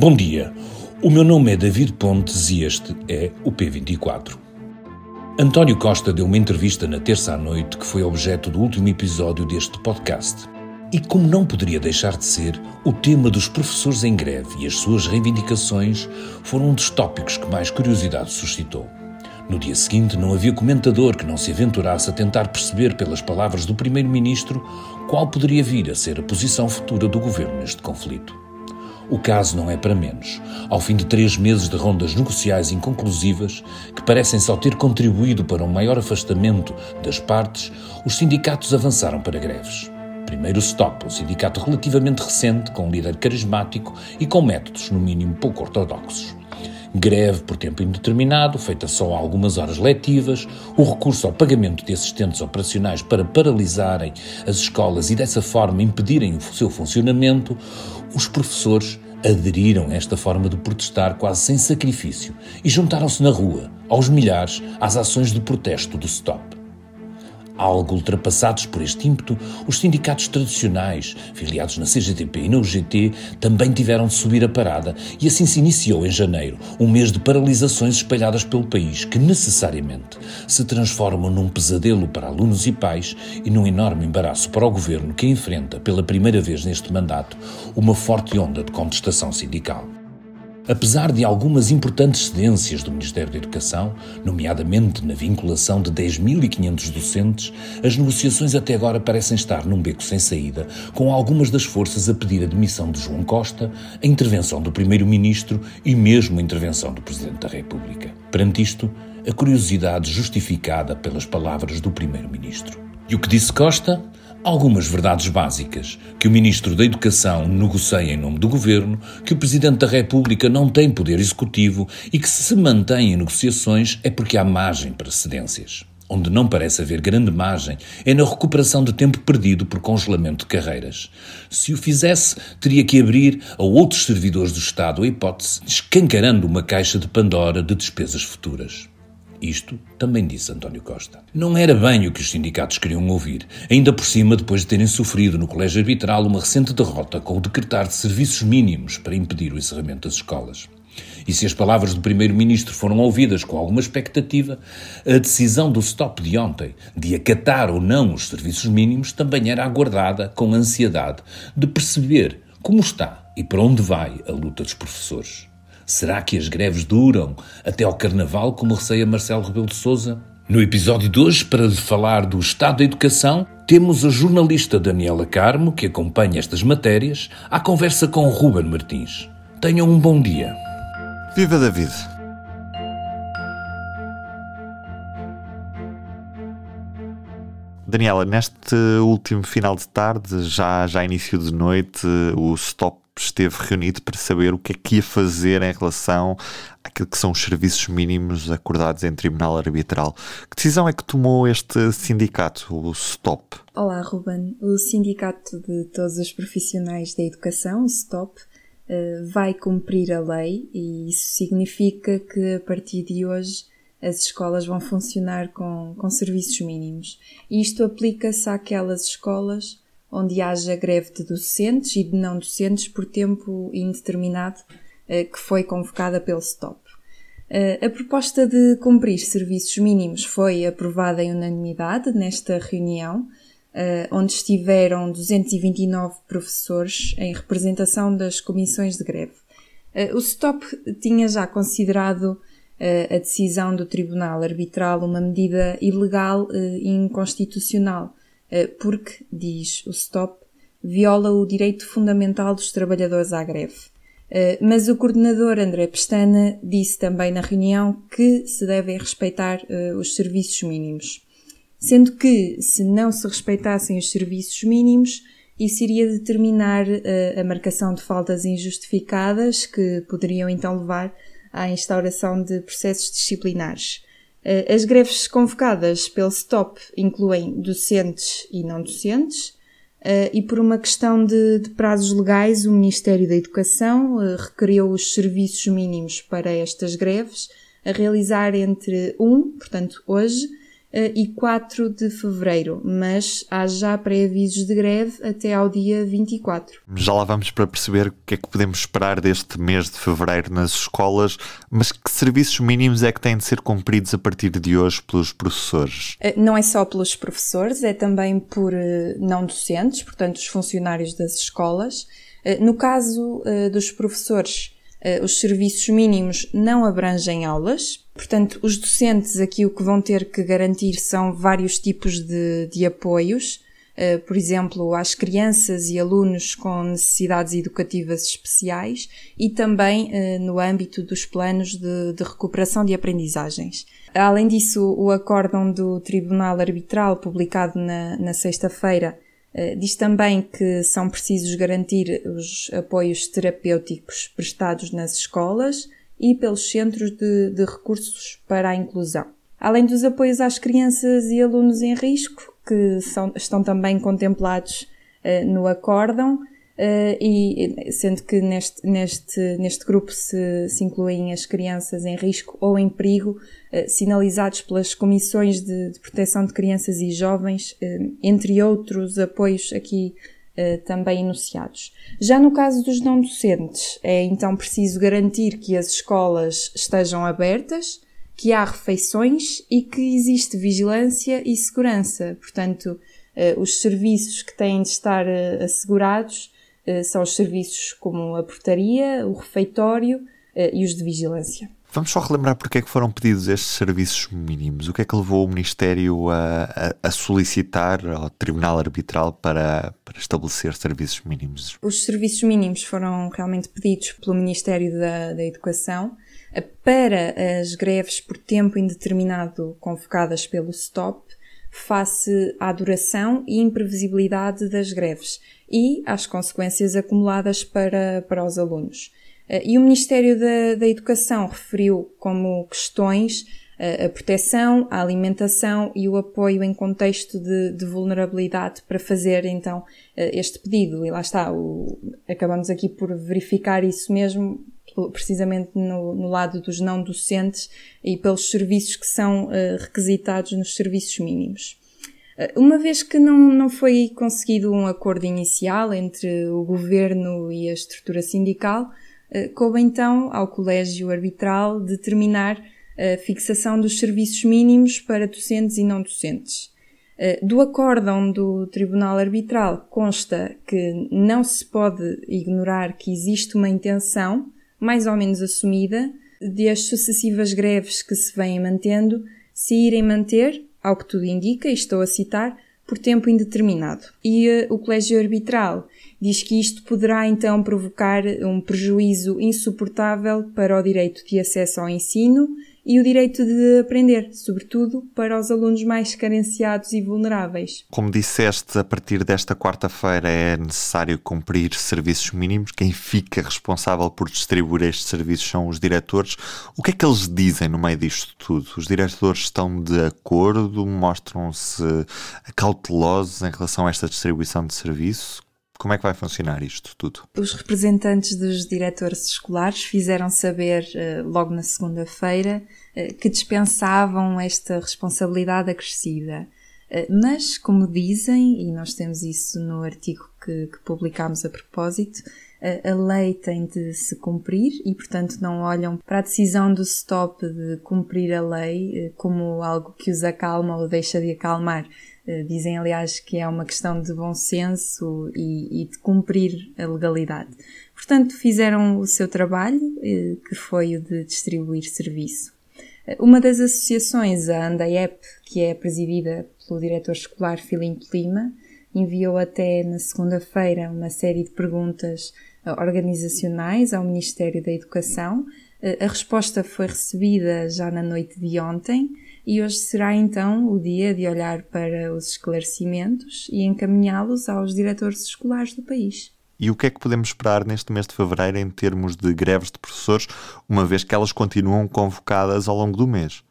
Bom dia, o meu nome é David Pontes e este é o P24. António Costa deu uma entrevista na terça à noite que foi objeto do último episódio deste podcast. E como não poderia deixar de ser, o tema dos professores em greve e as suas reivindicações foram um dos tópicos que mais curiosidade suscitou. No dia seguinte, não havia comentador que não se aventurasse a tentar perceber pelas palavras do Primeiro-Ministro qual poderia vir a ser a posição futura do governo neste conflito. O caso não é para menos. Ao fim de três meses de rondas negociais inconclusivas, que parecem só ter contribuído para um maior afastamento das partes, os sindicatos avançaram para greves. Primeiro o STOP, um sindicato relativamente recente, com um líder carismático e com métodos, no mínimo, pouco ortodoxos greve por tempo indeterminado, feita só a algumas horas letivas, o recurso ao pagamento de assistentes operacionais para paralisarem as escolas e dessa forma impedirem o seu funcionamento, os professores aderiram a esta forma de protestar quase sem sacrifício e juntaram-se na rua, aos milhares, às ações de protesto do STOP. Algo ultrapassados por este ímpeto, os sindicatos tradicionais, filiados na CGTP e na UGT, também tiveram de subir a parada e assim se iniciou em janeiro um mês de paralisações espalhadas pelo país que necessariamente se transformam num pesadelo para alunos e pais e num enorme embaraço para o governo que enfrenta pela primeira vez neste mandato uma forte onda de contestação sindical. Apesar de algumas importantes cedências do Ministério da Educação, nomeadamente na vinculação de 10.500 docentes, as negociações até agora parecem estar num beco sem saída, com algumas das forças a pedir a demissão de João Costa, a intervenção do Primeiro-Ministro e mesmo a intervenção do Presidente da República. Perante isto, a curiosidade justificada pelas palavras do Primeiro-Ministro. E o que disse Costa? Algumas verdades básicas: que o Ministro da Educação negocia em nome do Governo, que o Presidente da República não tem poder executivo e que se mantém em negociações é porque há margem para cedências. Onde não parece haver grande margem é na recuperação de tempo perdido por congelamento de carreiras. Se o fizesse, teria que abrir a outros servidores do Estado a hipótese, escancarando uma caixa de Pandora de despesas futuras. Isto também disse António Costa. Não era bem o que os sindicatos queriam ouvir, ainda por cima depois de terem sofrido no Colégio Arbitral uma recente derrota com o decretar de serviços mínimos para impedir o encerramento das escolas. E se as palavras do Primeiro-Ministro foram ouvidas com alguma expectativa, a decisão do stop de ontem, de acatar ou não os serviços mínimos, também era aguardada com ansiedade de perceber como está e para onde vai a luta dos professores. Será que as greves duram até ao Carnaval, como receia Marcelo Rebelo de Sousa? No episódio de hoje, para falar do estado da educação, temos a jornalista Daniela Carmo, que acompanha estas matérias, à conversa com Ruben Martins. Tenham um bom dia. Viva David! Daniela, neste último final de tarde, já, já início de noite, o Stop esteve reunido para saber o que é que ia fazer em relação àquilo que são os serviços mínimos acordados em tribunal arbitral. Que decisão é que tomou este sindicato, o STOP? Olá, Ruben. O Sindicato de Todos os Profissionais da Educação, o STOP, eh, vai cumprir a lei e isso significa que a partir de hoje as escolas vão funcionar com, com serviços mínimos. Isto aplica-se àquelas escolas onde haja greve de docentes e de não docentes por tempo indeterminado eh, que foi convocada pelo STOP. Eh, a proposta de cumprir serviços mínimos foi aprovada em unanimidade nesta reunião, eh, onde estiveram 229 professores em representação das comissões de greve. O STOP tinha já considerado a decisão do Tribunal Arbitral uma medida ilegal e inconstitucional, porque, diz o STOP, viola o direito fundamental dos trabalhadores à greve. Eh, mas o coordenador André Pestana disse também na reunião que se devem respeitar eh, os serviços mínimos. Sendo que, se não se respeitassem os serviços mínimos, isso iria determinar a marcação de faltas injustificadas que poderiam então levar à instauração de processos disciplinares. Eh, as greves convocadas pelo STOP incluem docentes e não docentes, eh, e por uma questão de, de prazos legais, o Ministério da Educação eh, requeriu os serviços mínimos para estas greves a realizar entre 1, portanto hoje, e 4 de fevereiro, mas há já pré-avisos de greve até ao dia 24. Já lá vamos para perceber o que é que podemos esperar deste mês de fevereiro nas escolas, mas que serviços mínimos é que têm de ser cumpridos a partir de hoje pelos professores? Eh, não é só pelos professores, é também por eh, não docentes, portanto, os funcionários das escolas. No caso dos professores, os serviços mínimos não abrangem aulas, Portanto, os docentes aqui o que vão ter que garantir são vários tipos de, de apoios, uh, por exemplo, às crianças e alunos com necessidades educativas especiais e também uh, no âmbito dos planos de, de recuperação de aprendizagens. Além disso, o acórdão do Tribunal Arbitral, publicado na, na sexta-feira, diz também que são precisos garantir os apoios terapêuticos prestados nas escolas, e pelos Centros de, de Recursos para a Inclusão. Além dos apoios às crianças e alunos em risco, que são, estão também contemplados uh, no acórdão, uh, e sendo que neste, neste, neste grupo se, se incluem as crianças em risco ou em perigo, uh, sinalizados pelas comissões de, de, proteção de crianças e jovens, entre outros apoios aqui eh, também enunciados. Já no caso dos não docentes, é então preciso garantir que as escolas estejam abertas, que há refeições e que existe vigilância e segurança. Portanto, eh, os serviços que têm de estar eh, assegurados são os serviços como a portaria, o refeitório e os de vigilância. Vamos só relembrar porque é que foram pedidos estes serviços mínimos. O que é que levou o Ministério a, a, a solicitar ao Tribunal Arbitral para, para, estabelecer serviços mínimos? Os serviços mínimos foram realmente pedidos pelo Ministério da, da Educação eh, para as greves por tempo indeterminado convocadas pelo STOP, face à duração e imprevisibilidade das greves e às consequências acumuladas para, para os alunos. Eh, e o Ministério da, da Educação referiu como questões eh, a proteção, a alimentação e o apoio em contexto de, de vulnerabilidade para fazer então eh, este pedido. E lá está, o, acabamos aqui por verificar isso mesmo precisamente no, no, lado dos não docentes e pelos serviços que são uh, requisitados nos serviços mínimos. Uh, uma vez que não, não foi conseguido um acordo inicial entre o governo e a estrutura sindical, eh, coube então ao Colégio Arbitral determinar a fixação dos serviços mínimos para docentes e não docentes. Do acórdão do Tribunal Arbitral consta que não se pode ignorar que existe uma intenção, mais ou menos assumida, de as sucessivas greves que se vêm mantendo se irem manter, ao que tudo indica, e estou a citar, por tempo indeterminado. E uh, o Colégio Arbitral diz que isto poderá então provocar um prejuízo insuportável para o direito de acesso ao ensino e o direito de aprender, sobretudo para os alunos mais carenciados e vulneráveis. Como disseste, a partir desta quarta-feira é necessário cumprir serviços mínimos. Quem fica responsável por distribuir estes serviços são os diretores. O que é que eles dizem no meio disto tudo? Os diretores estão de acordo? Mostram-se cautelosos em relação a esta distribuição de serviço? Como é que vai funcionar isto tudo? Os representantes dos diretores escolares fizeram saber, eh, logo na segunda-feira, eh, que dispensavam esta responsabilidade acrescida. Eh, mas, como dizem, e nós temos isso no artigo que, que publicámos a propósito, a lei tem de se cumprir e, portanto, não olham para a decisão do stop de cumprir a lei como algo que os acalma ou deixa de acalmar. Eh, dizem, aliás, que é uma questão de bom senso e, e de cumprir a legalidade. Portanto, fizeram o seu trabalho, eh, que foi o de distribuir serviço. Eh, uma das associações, a ANDAEP, que é presidida pelo diretor escolar Filipe Lima, enviou até na segunda-feira uma série de perguntas organizacionais ao Ministério da Educação. A resposta foi recebida já na noite de ontem e hoje será então o dia de olhar para os esclarecimentos e encaminhá-los aos diretores escolares do país. E o que é que podemos esperar neste mês de fevereiro em termos de greves de professores, uma vez que elas continuam convocadas ao longo do mês?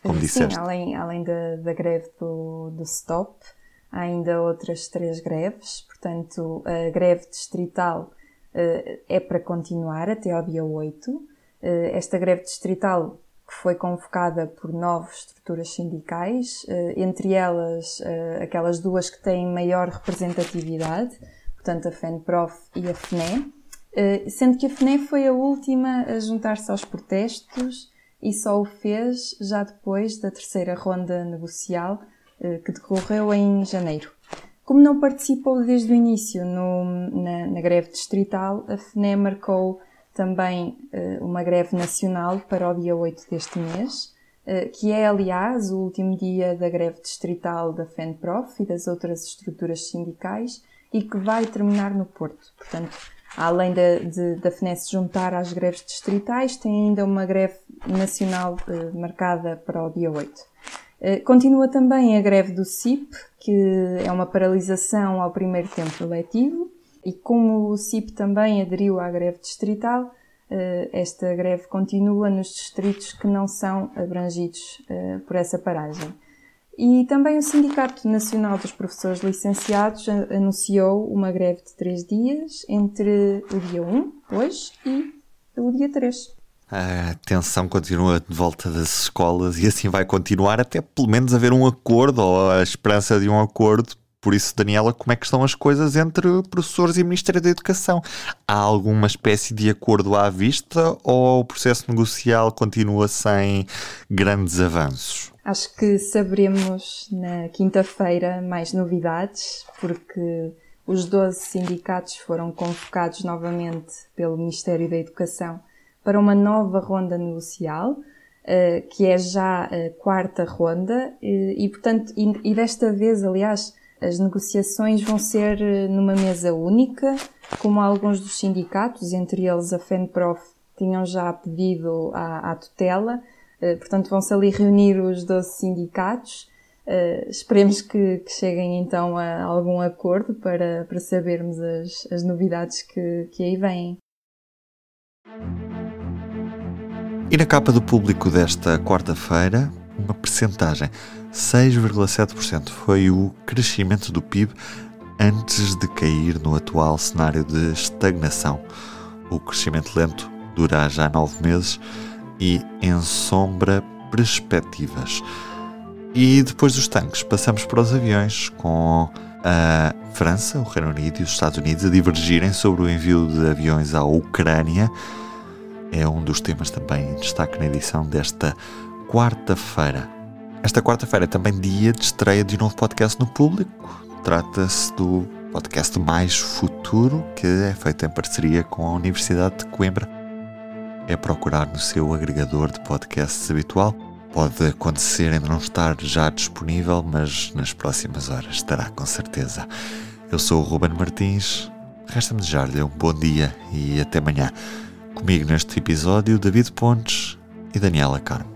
Como disseste. Sim, além, além da, da greve do, do STOP, há ainda outras três greves. Portanto, a greve distrital uh, é para continuar até ao dia 8. Uh, esta greve distrital que foi convocada por nove estruturas sindicais, entre elas aquelas duas que têm maior representatividade, portanto a FENPROF e a FNE, sendo que a FNE foi a última a juntar-se aos protestos e só o fez já depois da terceira ronda negocial que decorreu em janeiro. Como não participou desde o início no, na, na, greve distrital, a FNE marcou também uh, uma greve nacional para o dia 8 deste mês, uh, que é, aliás, o último dia da greve distrital da FENPROF e das outras estruturas sindicais e que vai terminar no Porto. Portanto, além de, de, da FNE se juntar às greves distritais, tem ainda uma greve nacional uh, marcada para o dia 8. Eh, continua também a greve do CIP, que é uma paralisação ao primeiro tempo eletivo, e como o CIP também aderiu à greve distrital, eh, esta greve continua nos distritos que não são abrangidos eh, por essa paragem. E também o Sindicato Nacional dos Professores Licenciados anunciou uma greve de três dias entre o dia 1, hoje, e o dia 3 a tensão continua de volta das escolas e assim vai continuar até pelo menos haver um acordo ou a esperança de um acordo. Por isso, Daniela, como é que estão as coisas entre professores e Ministério da Educação? Há alguma espécie de acordo à vista ou o processo negocial continua sem grandes avanços? Acho que saberemos na quinta-feira mais novidades, porque os 12 sindicatos foram convocados novamente pelo Ministério da Educação para uma nova ronda negocial, eh, que é já a quarta ronda, e, portanto, e, desta vez, aliás, as negociações vão ser eh, numa mesa única, como alguns dos sindicatos, entre eles a FENPROF, tinham já pedido à, à tutela, eh, portanto vão-se ali reunir os 12 sindicatos. esperemos que, que, cheguem então a algum acordo para, para sabermos as, as novidades que, que aí vêm. E na capa do público desta quarta-feira, uma percentagem, 6,7% foi o crescimento do PIB antes de cair no atual cenário de estagnação. O crescimento lento dura já nove meses e ensombra perspectivas. E depois dos tanques, passamos para os aviões, com a França, o Reino Unido e os Estados Unidos a divergirem sobre o envio de aviões à Ucrânia é um dos temas também em destaque na edição desta quarta-feira. Esta quarta-feira é também dia de estreia de um novo podcast no público. Trata-se do podcast Mais Futuro, que é feito em parceria com a Universidade de Coimbra. É procurar no seu agregador de podcasts habitual. Pode acontecer ainda não estar já disponível, mas nas próximas horas estará com certeza. Eu sou o Ruben Martins. Resta-me desejar-lhe um bom dia e até amanhã. Comigo neste episódio, David Pontes e Daniela Carmo.